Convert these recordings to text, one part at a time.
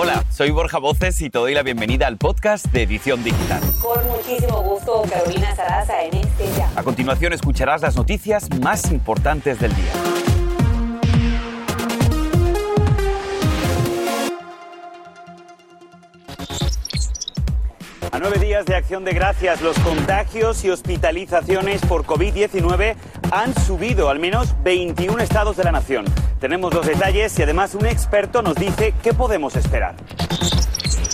Hola, soy Borja Voces y te doy la bienvenida al podcast de Edición Digital. Con muchísimo gusto, Carolina Sarasa en este ya. A continuación escucharás las noticias más importantes del día. A nueve días de acción de gracias, los contagios y hospitalizaciones por COVID-19 han subido al menos 21 estados de la nación. Tenemos los detalles y además un experto nos dice qué podemos esperar.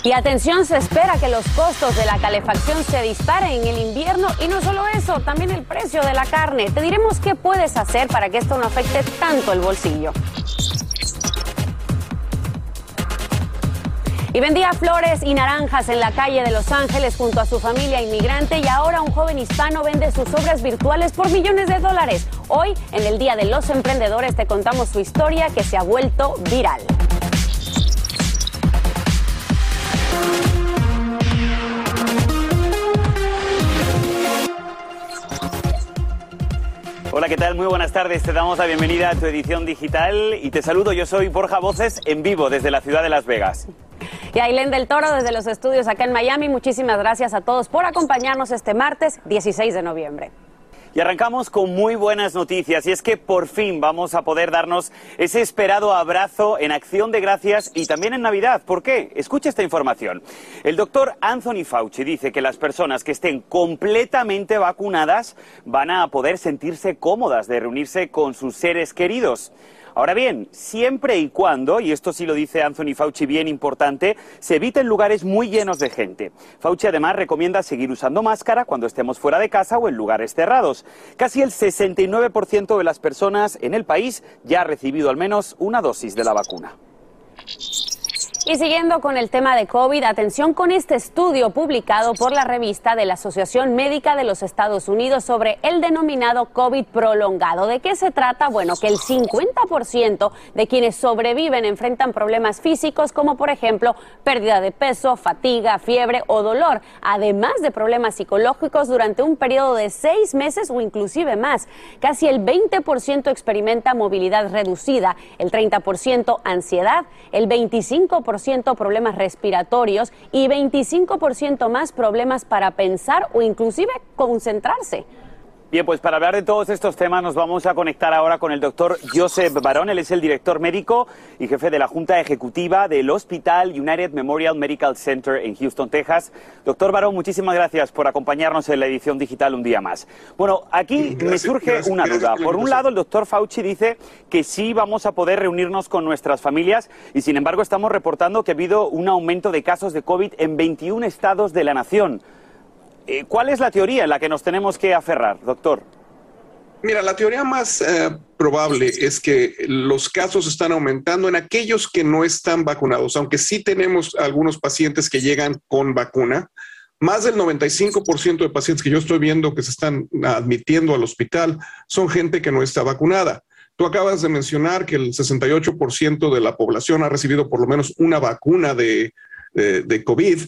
Y atención, se espera que los costos de la calefacción se disparen en el invierno y no solo eso, también el precio de la carne. Te diremos qué puedes hacer para que esto no afecte tanto el bolsillo. Y vendía flores y naranjas en la calle de Los Ángeles junto a su familia inmigrante y ahora un joven hispano vende sus obras virtuales por millones de dólares. Hoy, en el Día de los Emprendedores, te contamos su historia que se ha vuelto viral. Hola, ¿qué tal? Muy buenas tardes. Te damos la bienvenida a tu edición digital y te saludo. Yo soy Borja Voces en vivo desde la ciudad de Las Vegas. Y Ailén del Toro desde los estudios acá en Miami. Muchísimas gracias a todos por acompañarnos este martes 16 de noviembre. Y arrancamos con muy buenas noticias y es que por fin vamos a poder darnos ese esperado abrazo en acción de gracias y también en Navidad. ¿Por qué? Escucha esta información. El doctor Anthony Fauci dice que las personas que estén completamente vacunadas van a poder sentirse cómodas de reunirse con sus seres queridos. Ahora bien, siempre y cuando, y esto sí lo dice Anthony Fauci bien importante, se eviten lugares muy llenos de gente. Fauci además recomienda seguir usando máscara cuando estemos fuera de casa o en lugares cerrados. Casi el 69% de las personas en el país ya ha recibido al menos una dosis de la vacuna. Y siguiendo con el tema de COVID, atención con este estudio publicado por la revista de la Asociación Médica de los Estados Unidos sobre el denominado COVID prolongado. ¿De qué se trata? Bueno, que el 50% de quienes sobreviven enfrentan problemas físicos como por ejemplo pérdida de peso, fatiga, fiebre o dolor, además de problemas psicológicos durante un periodo de seis meses o inclusive más. Casi el 20% experimenta movilidad reducida, el 30% ansiedad, el 25% problemas respiratorios y 25% más problemas para pensar o inclusive concentrarse. Bien, pues para hablar de todos estos temas nos vamos a conectar ahora con el doctor Joseph Barón. Él es el director médico y jefe de la Junta Ejecutiva del Hospital United Memorial Medical Center en Houston, Texas. Doctor Barón, muchísimas gracias por acompañarnos en la edición digital un día más. Bueno, aquí me surge una duda. Por un lado, el doctor Fauci dice que sí vamos a poder reunirnos con nuestras familias y sin embargo estamos reportando que ha habido un aumento de casos de COVID en 21 estados de la nación. Eh, ¿Cuál es la teoría en la que nos tenemos que aferrar, doctor? Mira, la teoría más eh, probable es que los casos están aumentando en aquellos que no están vacunados, aunque sí tenemos algunos pacientes que llegan con vacuna. Más del 95% de pacientes que yo estoy viendo que se están admitiendo al hospital son gente que no está vacunada. Tú acabas de mencionar que el 68% de la población ha recibido por lo menos una vacuna de, de, COVID,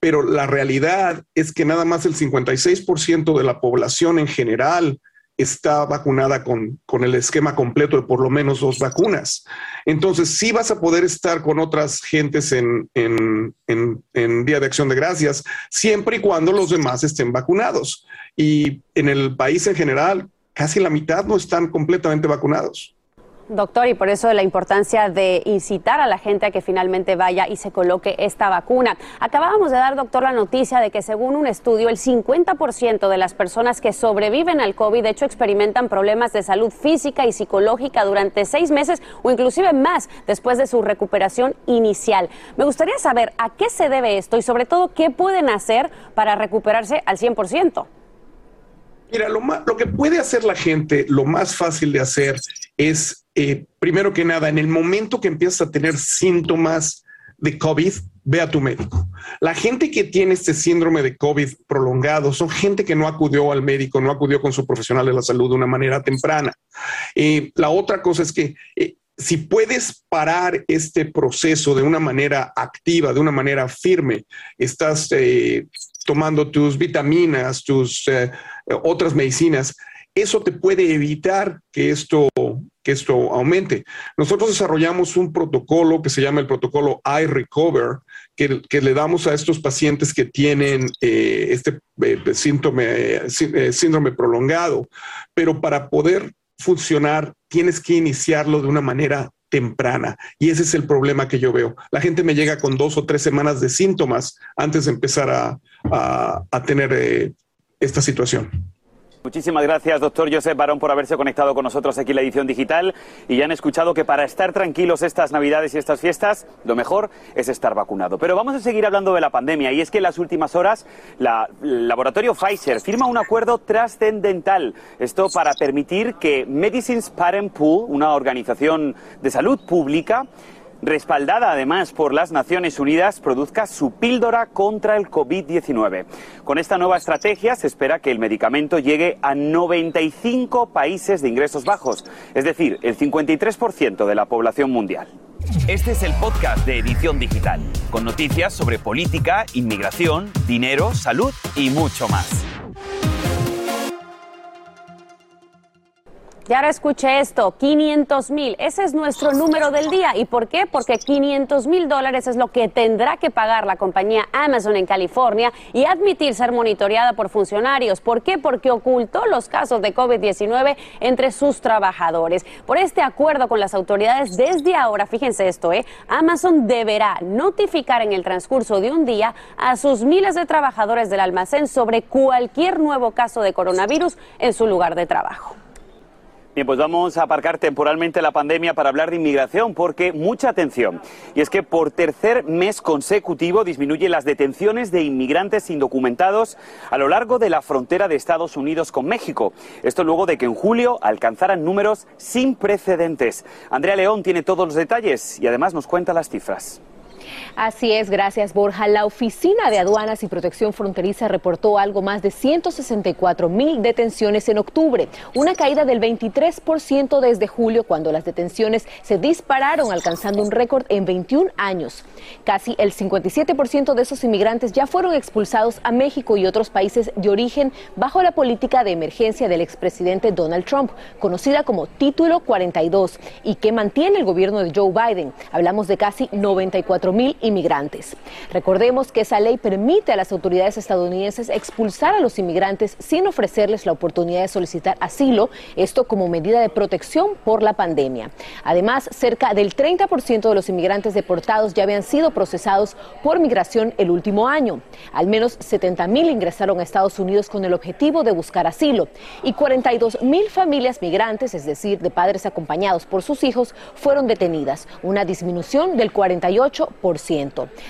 pero la realidad es que nada más el 56% de la población en general está vacunada con, con, el esquema completo de por lo menos dos vacunas. Entonces, sí vas a poder estar con otras gentes en, en, en, Día de Acción de Gracias, siempre y cuando los demás estén vacunados. Y en el país en general, casi la mitad no están completamente vacunados. Doctor, y por eso la importancia de incitar a la gente a que finalmente vaya y se coloque esta vacuna. Acabábamos de dar, doctor, la noticia de que según un estudio, el 50% de las personas que sobreviven al COVID, de hecho, experimentan problemas de salud física y psicológica durante seis meses o inclusive más después de su recuperación inicial. Me gustaría saber a qué se debe esto y sobre todo qué pueden hacer para recuperarse al 100%. Mira, lo, lo que puede hacer la gente, lo más fácil de hacer es eh, primero que nada, en el momento que empiezas a tener síntomas de COVID, ve a tu médico. La gente que tiene este síndrome de COVID prolongado son gente que no acudió al médico, no acudió con su profesional de la salud de una manera temprana. Eh, la otra cosa es que eh, si puedes parar este proceso de una manera activa, de una manera firme, estás tomando tus vitaminas, tus otras medicinas, eso te puede evitar que esto que esto aumente. Nosotros desarrollamos un protocolo que se llama el protocolo iRecover, que, que le damos a estos pacientes que tienen eh, este eh, eh, síndrome prolongado, pero para poder funcionar tienes que iniciarlo de una manera temprana. Y ese es el problema que yo veo. La gente me llega con dos o tres semanas de síntomas antes de empezar a, tener esta situación. Muchísimas gracias, doctor Josep Barón, por haberse conectado con nosotros aquí en la edición digital. Y ya han escuchado que para estar tranquilos estas Navidades y estas fiestas, lo mejor es estar vacunado. Pero vamos a seguir hablando de la pandemia. Y es que en las últimas horas, la, el laboratorio Pfizer firma un acuerdo trascendental. Esto para permitir que Medicines Parent Pool, una organización de salud pública, respaldada además por las Naciones Unidas, produzca su píldora contra el COVID-19. Con esta nueva estrategia se espera que el medicamento llegue a 95 países de ingresos bajos, es decir, el 53% de la población mundial. Este es el podcast de Edición Digital, con noticias sobre política, inmigración, dinero, salud y mucho más. Y ahora escuche esto, 500 mil, ese es nuestro número del día. ¿Y por qué? Porque 500 mil dólares es lo que tendrá que pagar la compañía Amazon en California y admitir ser monitoreada por funcionarios. ¿Por qué? Porque ocultó los casos de COVID-19 entre sus trabajadores. Por este acuerdo con las autoridades, desde ahora, fíjense esto, ¿eh? Amazon deberá notificar en el transcurso de un día a sus miles de trabajadores del almacén sobre cualquier nuevo caso de coronavirus en su lugar de trabajo. Bien, pues vamos a aparcar temporalmente la pandemia para hablar de inmigración, porque mucha atención. Y es que por tercer mes consecutivo disminuyen las detenciones de inmigrantes indocumentados a lo largo de la frontera de Estados Unidos con México. Esto luego de que en julio alcanzaran números sin precedentes. Andrea León tiene todos los detalles y además nos cuenta las cifras. Así es, gracias Borja. La Oficina de Aduanas y Protección Fronteriza reportó algo más de 164 mil detenciones en octubre, una caída del 23% desde julio cuando las detenciones se dispararon alcanzando un récord en 21 años. Casi el 57% de esos inmigrantes ya fueron expulsados a México y otros países de origen bajo la política de emergencia del expresidente Donald Trump, conocida como Título 42, y que mantiene el gobierno de Joe Biden. Hablamos de casi 94 mil inmigrantes. Recordemos que esa ley permite a las autoridades estadounidenses expulsar a los inmigrantes sin ofrecerles la oportunidad de solicitar asilo, esto como medida de protección por la pandemia. Además, cerca del 30% de los inmigrantes deportados ya habían sido procesados por migración el último año. Al menos 70 mil ingresaron a Estados Unidos con el objetivo de buscar asilo y 42 mil familias migrantes, es decir, de padres acompañados por sus hijos, fueron detenidas, una disminución del 48%.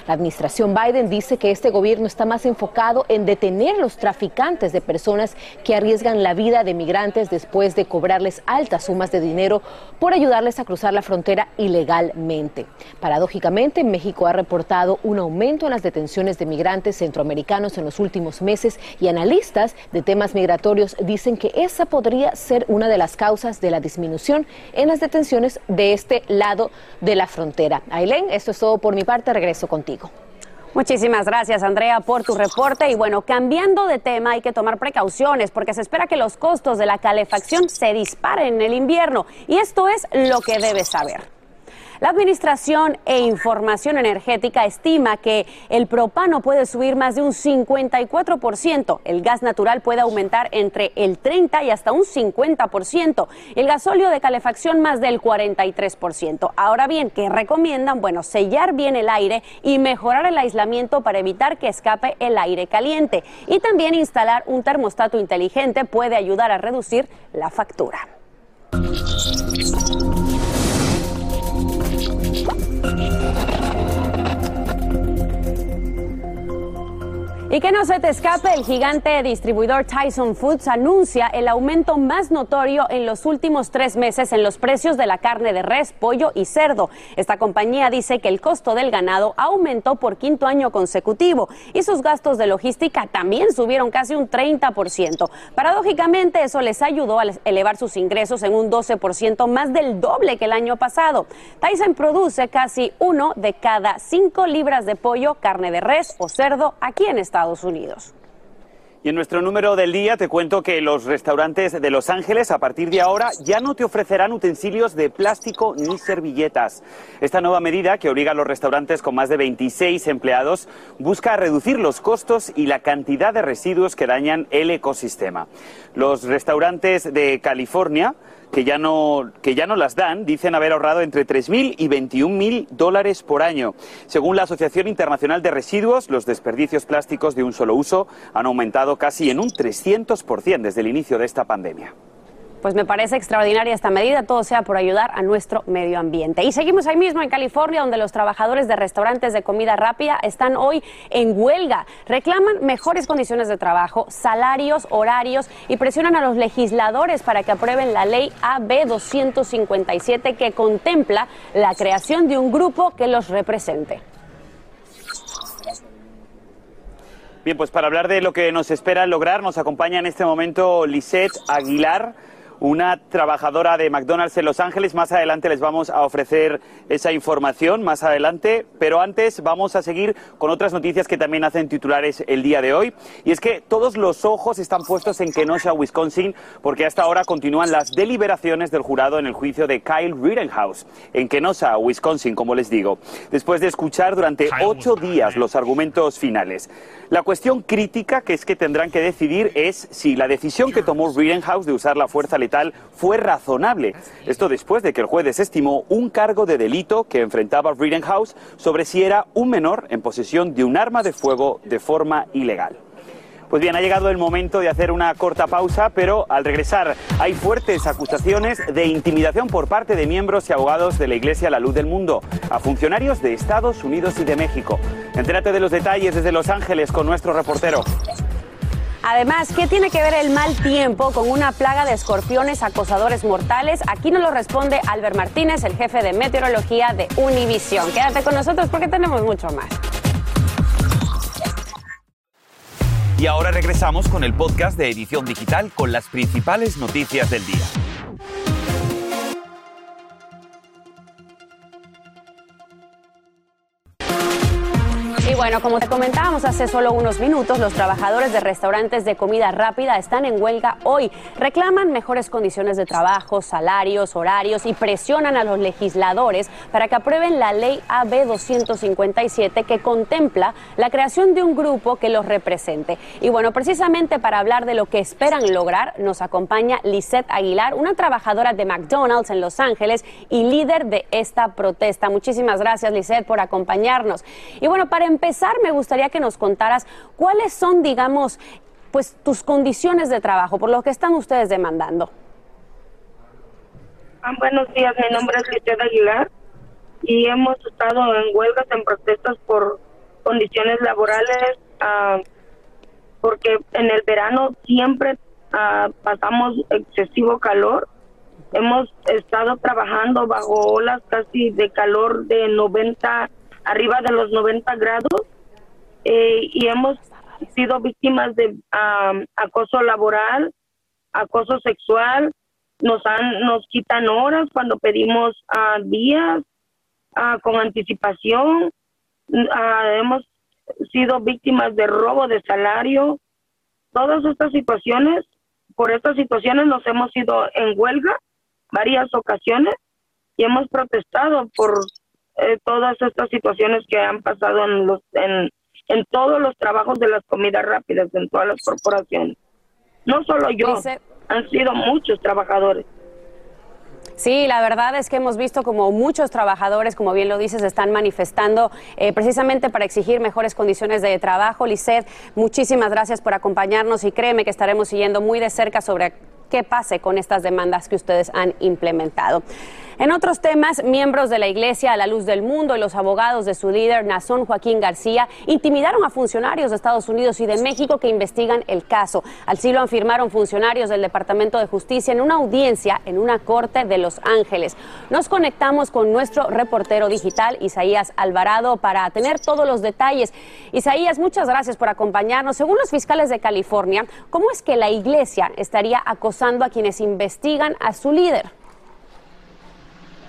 La administración Biden dice que este gobierno está más enfocado en detener los traficantes de personas que arriesgan la vida de migrantes después de cobrarles altas sumas de dinero por ayudarles a cruzar la frontera ilegalmente. Paradójicamente, México ha reportado un aumento en las detenciones de migrantes centroamericanos en los últimos meses y analistas de temas migratorios dicen que esa podría ser una de las causas de la disminución en las detenciones de este lado de la frontera. Ailén, esto es todo por mi parte, regreso contigo. Muchísimas gracias, Andrea, por tu reporte. Y bueno, cambiando de tema, hay que tomar precauciones porque se espera que los costos de la calefacción se disparen en el invierno. Y esto es lo que debes saber. La Administración e Información Energética estima que el propano puede subir más de un 54%, el gas natural puede aumentar entre el 30 y hasta un 50%, y el gasóleo de calefacción más del 43%. Ahora bien, ¿qué recomiendan? Bueno, sellar bien el aire y mejorar el aislamiento para evitar que escape el aire caliente. Y también instalar un termostato inteligente puede ayudar a reducir la factura. Thank you. Y que no se te escape, el gigante distribuidor Tyson Foods anuncia el aumento más notorio en los últimos tres meses en los precios de la carne de res, pollo y cerdo. Esta compañía dice que el costo del ganado aumentó por quinto año consecutivo y sus gastos de logística también subieron casi un 30%. Paradójicamente, eso les ayudó a elevar sus ingresos en un 12%, más del doble que el año pasado. Tyson produce casi uno de cada cinco libras de pollo, carne de res o cerdo aquí en Estados Unidos. Y en nuestro número del día te cuento que los restaurantes de Los Ángeles a partir de ahora ya no te ofrecerán utensilios de plástico ni servilletas. Esta nueva medida, que obliga a los restaurantes con más de 26 empleados, busca reducir los costos y la cantidad de residuos que dañan el ecosistema. Los restaurantes de California que ya no, que ya no las dan, dicen haber ahorrado entre 3.000 y 21.000 dólares por año. Según la Asociación Internacional de Residuos, los desperdicios plásticos de un solo uso han aumentado casi en un 300% desde el inicio de esta pandemia. Pues me parece extraordinaria esta medida, todo sea por ayudar a nuestro medio ambiente. Y seguimos ahí mismo en California, donde los trabajadores de restaurantes de comida rápida están hoy en huelga. Reclaman mejores condiciones de trabajo, salarios, horarios y presionan a los legisladores para que aprueben la ley AB 257 que contempla la creación de un grupo que los represente. Bien, pues para hablar de lo que nos espera lograr, nos acompaña en este momento Lisette Aguilar una trabajadora de McDonald's en Los Ángeles. Más adelante les vamos a ofrecer esa información, más adelante, pero antes vamos a seguir con otras noticias que también hacen titulares el día de hoy. Y es que todos los ojos están puestos en Kenosha, Wisconsin, porque hasta ahora continúan las deliberaciones del jurado en el juicio de Kyle Rittenhouse, en Kenosha, Wisconsin, como les digo, después de escuchar durante ocho días los argumentos finales. La cuestión crítica que es que tendrán que decidir es si la decisión que tomó Rittenhouse de usar la fuerza letal fue razonable. Esto después de que el juez desestimó un cargo de delito que enfrentaba Rittenhouse sobre si era un menor en posesión de un arma de fuego de forma ilegal. Pues bien, ha llegado el momento de hacer una corta pausa, pero al regresar hay fuertes acusaciones de intimidación por parte de miembros y abogados de la Iglesia La Luz del Mundo a funcionarios de Estados Unidos y de México. Entérate de los detalles desde Los Ángeles con nuestro reportero. Además, ¿qué tiene que ver el mal tiempo con una plaga de escorpiones acosadores mortales? Aquí nos lo responde Albert Martínez, el jefe de meteorología de Univisión. Quédate con nosotros porque tenemos mucho más. Y ahora regresamos con el podcast de Edición Digital con las principales noticias del día. Bueno, como te comentábamos hace solo unos minutos, los trabajadores de restaurantes de comida rápida están en huelga hoy. Reclaman mejores condiciones de trabajo, salarios, horarios y presionan a los legisladores para que aprueben la ley AB 257 que contempla la creación de un grupo que los represente. Y bueno, precisamente para hablar de lo que esperan lograr, nos acompaña Lisette Aguilar, una trabajadora de McDonald's en Los Ángeles y líder de esta protesta. Muchísimas gracias, Lisette, por acompañarnos. Y bueno, para empezar, me gustaría que nos contaras cuáles son, digamos, pues tus condiciones de trabajo, por lo que están ustedes demandando. Ah, buenos días, mi nombre es Lisette Aguilar y hemos estado en huelgas, en protestas por condiciones laborales, ah, porque en el verano siempre ah, pasamos excesivo calor. Hemos estado trabajando bajo olas casi de calor de 90 arriba de los 90 grados eh, y hemos sido víctimas de acoso laboral, acoso sexual, nos han nos quitan horas cuando pedimos uh, días uh, con anticipación, hemos sido víctimas de robo de salario, todas estas situaciones, por estas situaciones nos hemos ido en huelga varias ocasiones y hemos protestado por eh, todas estas situaciones que han pasado en los en, en todos los trabajos de las comidas rápidas en todas las corporaciones no solo yo han sido muchos trabajadores Sí, la verdad es que hemos visto como muchos trabajadores, como bien lo dices, están manifestando eh, precisamente para exigir mejores condiciones de trabajo. Lisset, muchísimas gracias por acompañarnos y créeme que estaremos siguiendo muy de cerca sobre qué pase con estas demandas que ustedes han implementado. En otros temas, miembros de la Iglesia a la Luz del Mundo y los abogados de su líder, Nazón Joaquín García, intimidaron a funcionarios de Estados Unidos y de México que investigan el caso. Así lo afirmaron funcionarios del Departamento de Justicia en una audiencia en una corte de Los Ángeles. Nos conectamos con nuestro reportero digital, Isaías Alvarado, para tener todos los detalles. Isaías, muchas gracias por acompañarnos. Según los fiscales de California, ¿cómo es que la Iglesia estaría acosando a quienes investigan a su líder?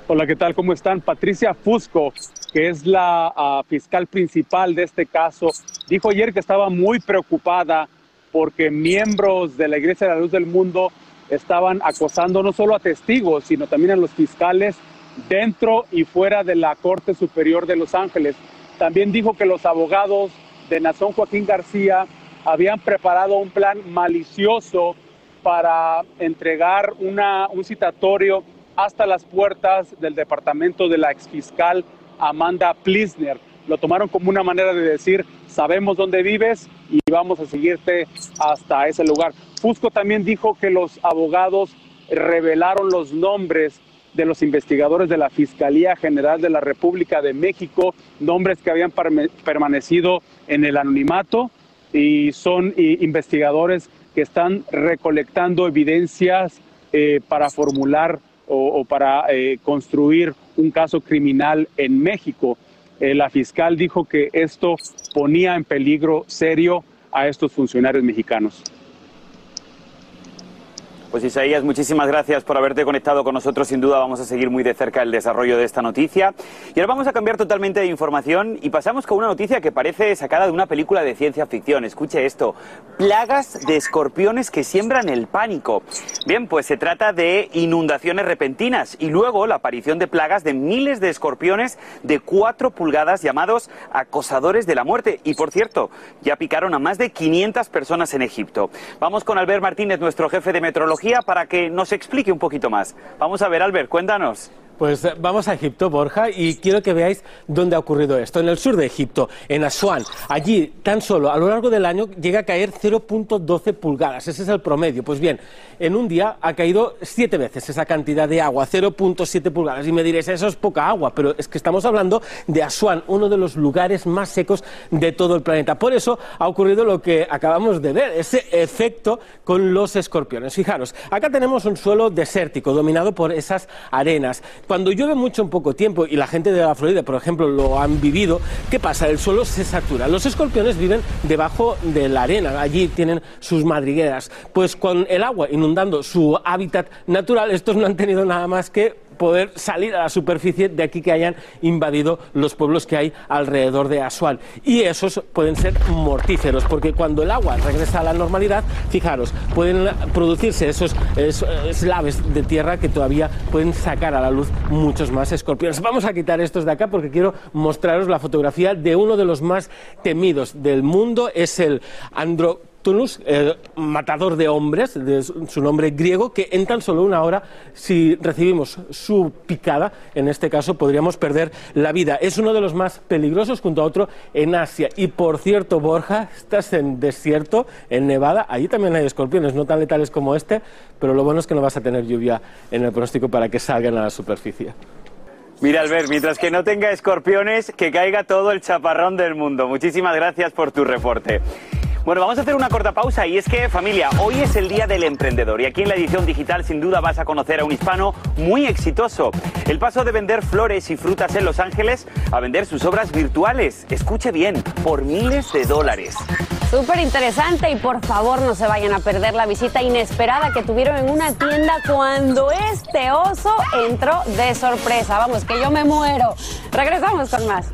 Hola, ¿qué tal? ¿Cómo están? Patricia Fusco, que es la ah, fiscal principal de este caso, dijo ayer que estaba muy preocupada porque miembros de la Iglesia de la Luz del Mundo estaban acosando no solo a testigos, sino también a los fiscales dentro y fuera de la Corte Superior de Los Ángeles. También dijo que los abogados de Nazón Joaquín García habían preparado un plan malicioso para entregar una, un citatorio hasta las puertas del departamento de la exfiscal Amanda Plisner. Lo tomaron como una manera de decir, sabemos dónde vives y vamos a seguirte hasta ese lugar. Fusco también dijo que los abogados revelaron los nombres de los investigadores de la Fiscalía General de la República de México, nombres que habían permanecido en el anonimato y son investigadores que están recolectando evidencias eh, para formular o, para eh, construir un caso criminal en México. Eh, la fiscal dijo que esto ponía en peligro serio a estos funcionarios mexicanos. Pues Isaías, muchísimas gracias por haberte conectado con nosotros. Sin duda vamos a seguir muy de cerca el desarrollo de esta noticia. Y ahora vamos a cambiar totalmente de información y pasamos con una noticia que parece sacada de una película de ciencia ficción. Escuche esto. Plagas de escorpiones que siembran el pánico. Bien, pues se trata de inundaciones repentinas y luego la aparición de plagas de miles de escorpiones de cuatro pulgadas llamados acosadores de la muerte. Y por cierto, ya picaron a más de 500 personas en Egipto. Vamos con Albert Martínez, nuestro jefe de meteorología para que nos explique un poquito más. Vamos a ver, Albert, cuéntanos. Pues eh, vamos a Egipto, Borja, y quiero que veáis dónde ha ocurrido esto. En el sur de Egipto, en Asuán. Allí, tan solo a lo largo del año, llega a caer 0.12 pulgadas. Ese es el promedio. Pues bien, en un día ha caído siete veces esa cantidad de agua, 0.7 pulgadas. Y me diréis, eso es poca agua, pero es que estamos hablando de Asuán, uno de los lugares más secos de todo el planeta. Por eso ha ocurrido lo que acabamos de ver, ese efecto con los escorpiones. Fijaros, acá tenemos un suelo desértico, dominado por esas arenas. Cuando llueve mucho en poco tiempo, y la gente de la Florida, por ejemplo, lo han vivido, ¿qué pasa? El suelo se satura. Los escorpiones viven debajo de la arena, allí tienen sus madrigueras. Pues con el agua inundando su hábitat natural, estos no han tenido nada más que poder salir a la superficie de aquí que hayan invadido los pueblos que hay alrededor de Asuán. Y esos pueden ser mortíferos, porque cuando el agua regresa a la normalidad, fijaros, pueden producirse esos eslaves de tierra que todavía pueden sacar a la luz muchos más escorpiones. Vamos a quitar estos de acá porque quiero mostraros la fotografía de uno de los más temidos del mundo, es el andro Tunus, matador de hombres, de su nombre griego, que en tan solo una hora, si recibimos su picada, en este caso podríamos perder la vida. Es uno de los más peligrosos junto a otro en Asia. Y por cierto, Borja, estás en desierto, en Nevada, allí también hay escorpiones, no tan letales como este, pero lo bueno es que no vas a tener lluvia en el pronóstico para que salgan a la superficie. Mira, Albert, mientras que no tenga escorpiones, que caiga todo el chaparrón del mundo. Muchísimas gracias por tu reporte. Bueno, vamos a hacer una corta pausa y es que familia, hoy es el Día del Emprendedor y aquí en la edición digital sin duda vas a conocer a un hispano muy exitoso. El paso de vender flores y frutas en Los Ángeles a vender sus obras virtuales, escuche bien, por miles de dólares. Súper interesante y por favor no se vayan a perder la visita inesperada que tuvieron en una tienda cuando este oso entró de sorpresa. Vamos, que yo me muero. Regresamos con más.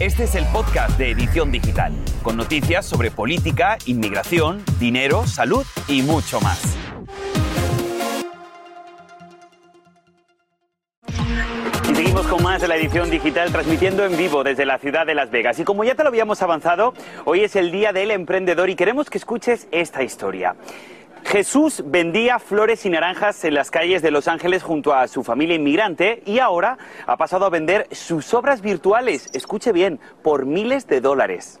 Este es el podcast de Edición Digital, con noticias sobre política, inmigración, dinero, salud y mucho más. Y seguimos con más de la edición digital transmitiendo en vivo desde la ciudad de Las Vegas. Y como ya te lo habíamos avanzado, hoy es el Día del Emprendedor y queremos que escuches esta historia. Jesús vendía flores y naranjas en las calles de Los Ángeles junto a su familia inmigrante y ahora ha pasado a vender sus obras virtuales, escuche bien, por miles de dólares.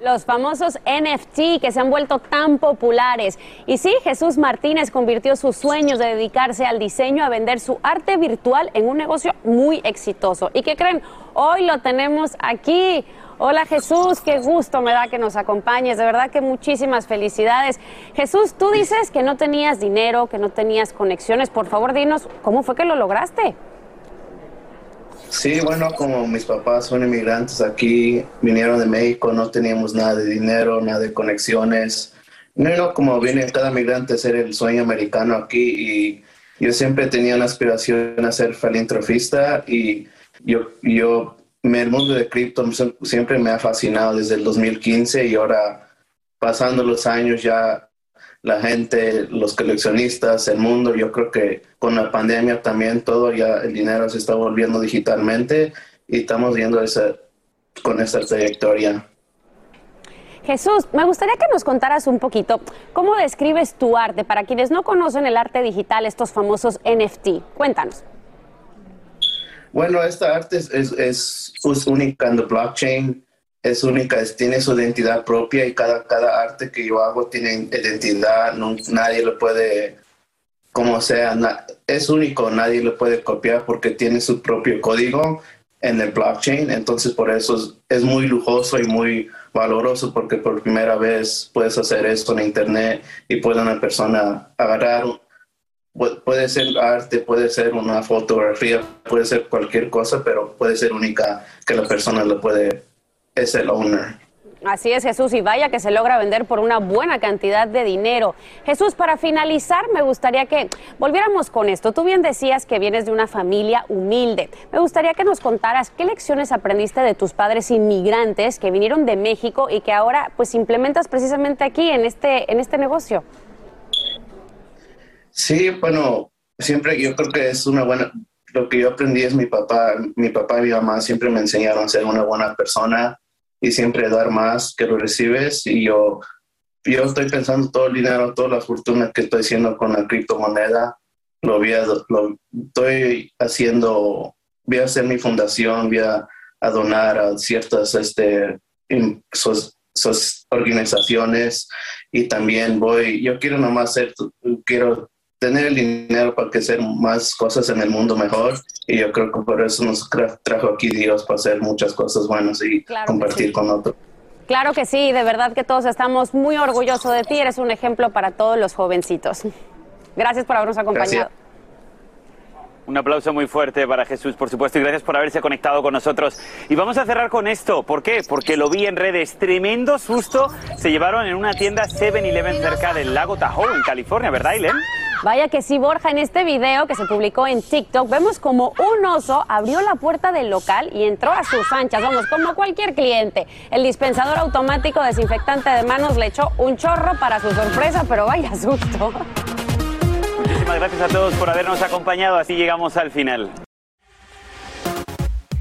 Los famosos NFT que se han vuelto tan populares. Y sí, Jesús Martínez convirtió sus sueños de dedicarse al diseño a vender su arte virtual en un negocio muy exitoso. ¿Y qué creen? Hoy lo tenemos aquí. Hola Jesús, qué gusto me da que nos acompañes, de verdad que muchísimas felicidades. Jesús, tú dices que no tenías dinero, que no tenías conexiones, por favor dinos, ¿cómo fue que lo lograste? Sí, bueno, como mis papás son inmigrantes aquí, vinieron de México, no teníamos nada de dinero, nada de conexiones. No, no, como viene cada migrante a ser el sueño americano aquí y yo siempre tenía una aspiración a ser filantrofista y yo, yo el mundo de cripto siempre me ha fascinado desde el 2015 y ahora pasando los años ya la gente, los coleccionistas, el mundo, yo creo que con la pandemia también todo ya el dinero se está volviendo digitalmente y estamos viendo esa, con esta trayectoria. Jesús, me gustaría que nos contaras un poquito cómo describes tu arte para quienes no conocen el arte digital, estos famosos NFT. Cuéntanos. Bueno, esta arte es, es, única en el blockchain, es única, tiene su identidad propia y cada, cada arte que yo hago tiene identidad, nadie lo puede, como sea, es único, nadie lo puede copiar porque tiene su propio código en el blockchain, entonces por eso es, muy lujoso y muy valoroso porque por primera vez puedes hacer esto en internet y puede una persona agarrar puede ser arte, puede ser una fotografía, puede ser cualquier cosa, pero puede ser única que la persona lo puede, es el owner. Así es, Jesús, y vaya que se logra vender por una buena cantidad de dinero. Jesús, para finalizar, me gustaría que volviéramos con esto. Tú bien decías que vienes de una familia humilde. Me gustaría que nos contaras qué lecciones aprendiste de tus padres inmigrantes que vinieron de México y que ahora pues implementas precisamente aquí en este, en este negocio. Sí, bueno, siempre yo creo que es una buena, lo que yo aprendí es mi papá, mi papá y mi mamá siempre me enseñaron a ser una buena persona y siempre dar más que lo recibes y yo, yo estoy pensando todo el dinero, toda la fortuna que estoy haciendo con la criptomoneda, lo voy a, lo estoy haciendo, voy a hacer mi fundación, voy a, donar a ciertas este, organizaciones y también voy, yo quiero nomás ser, quiero tener el dinero para que hacer más cosas en el mundo mejor y yo creo que por eso nos trajo aquí Dios para hacer muchas cosas buenas y compartir con otros. Claro que sí, de verdad que todos estamos muy orgullosos de ti, eres un ejemplo para todos los jovencitos. Gracias por habernos acompañado. Un aplauso muy fuerte para Jesús, por supuesto, y gracias por haberse conectado con nosotros. Y vamos a cerrar con esto. ¿Por qué? Porque lo vi en redes. Tremendo susto se llevaron en una tienda 7-Eleven cerca del lago Tahoe, en California, ¿verdad, Aileen? Vaya que sí, Borja, en este video que se publicó en TikTok vemos como un oso abrió la puerta del local y entró a sus anchas, vamos, como cualquier cliente. El dispensador automático desinfectante de manos le echó un chorro para su sorpresa, pero vaya susto. Muchísimas gracias a todos por habernos acompañado. Así llegamos al final.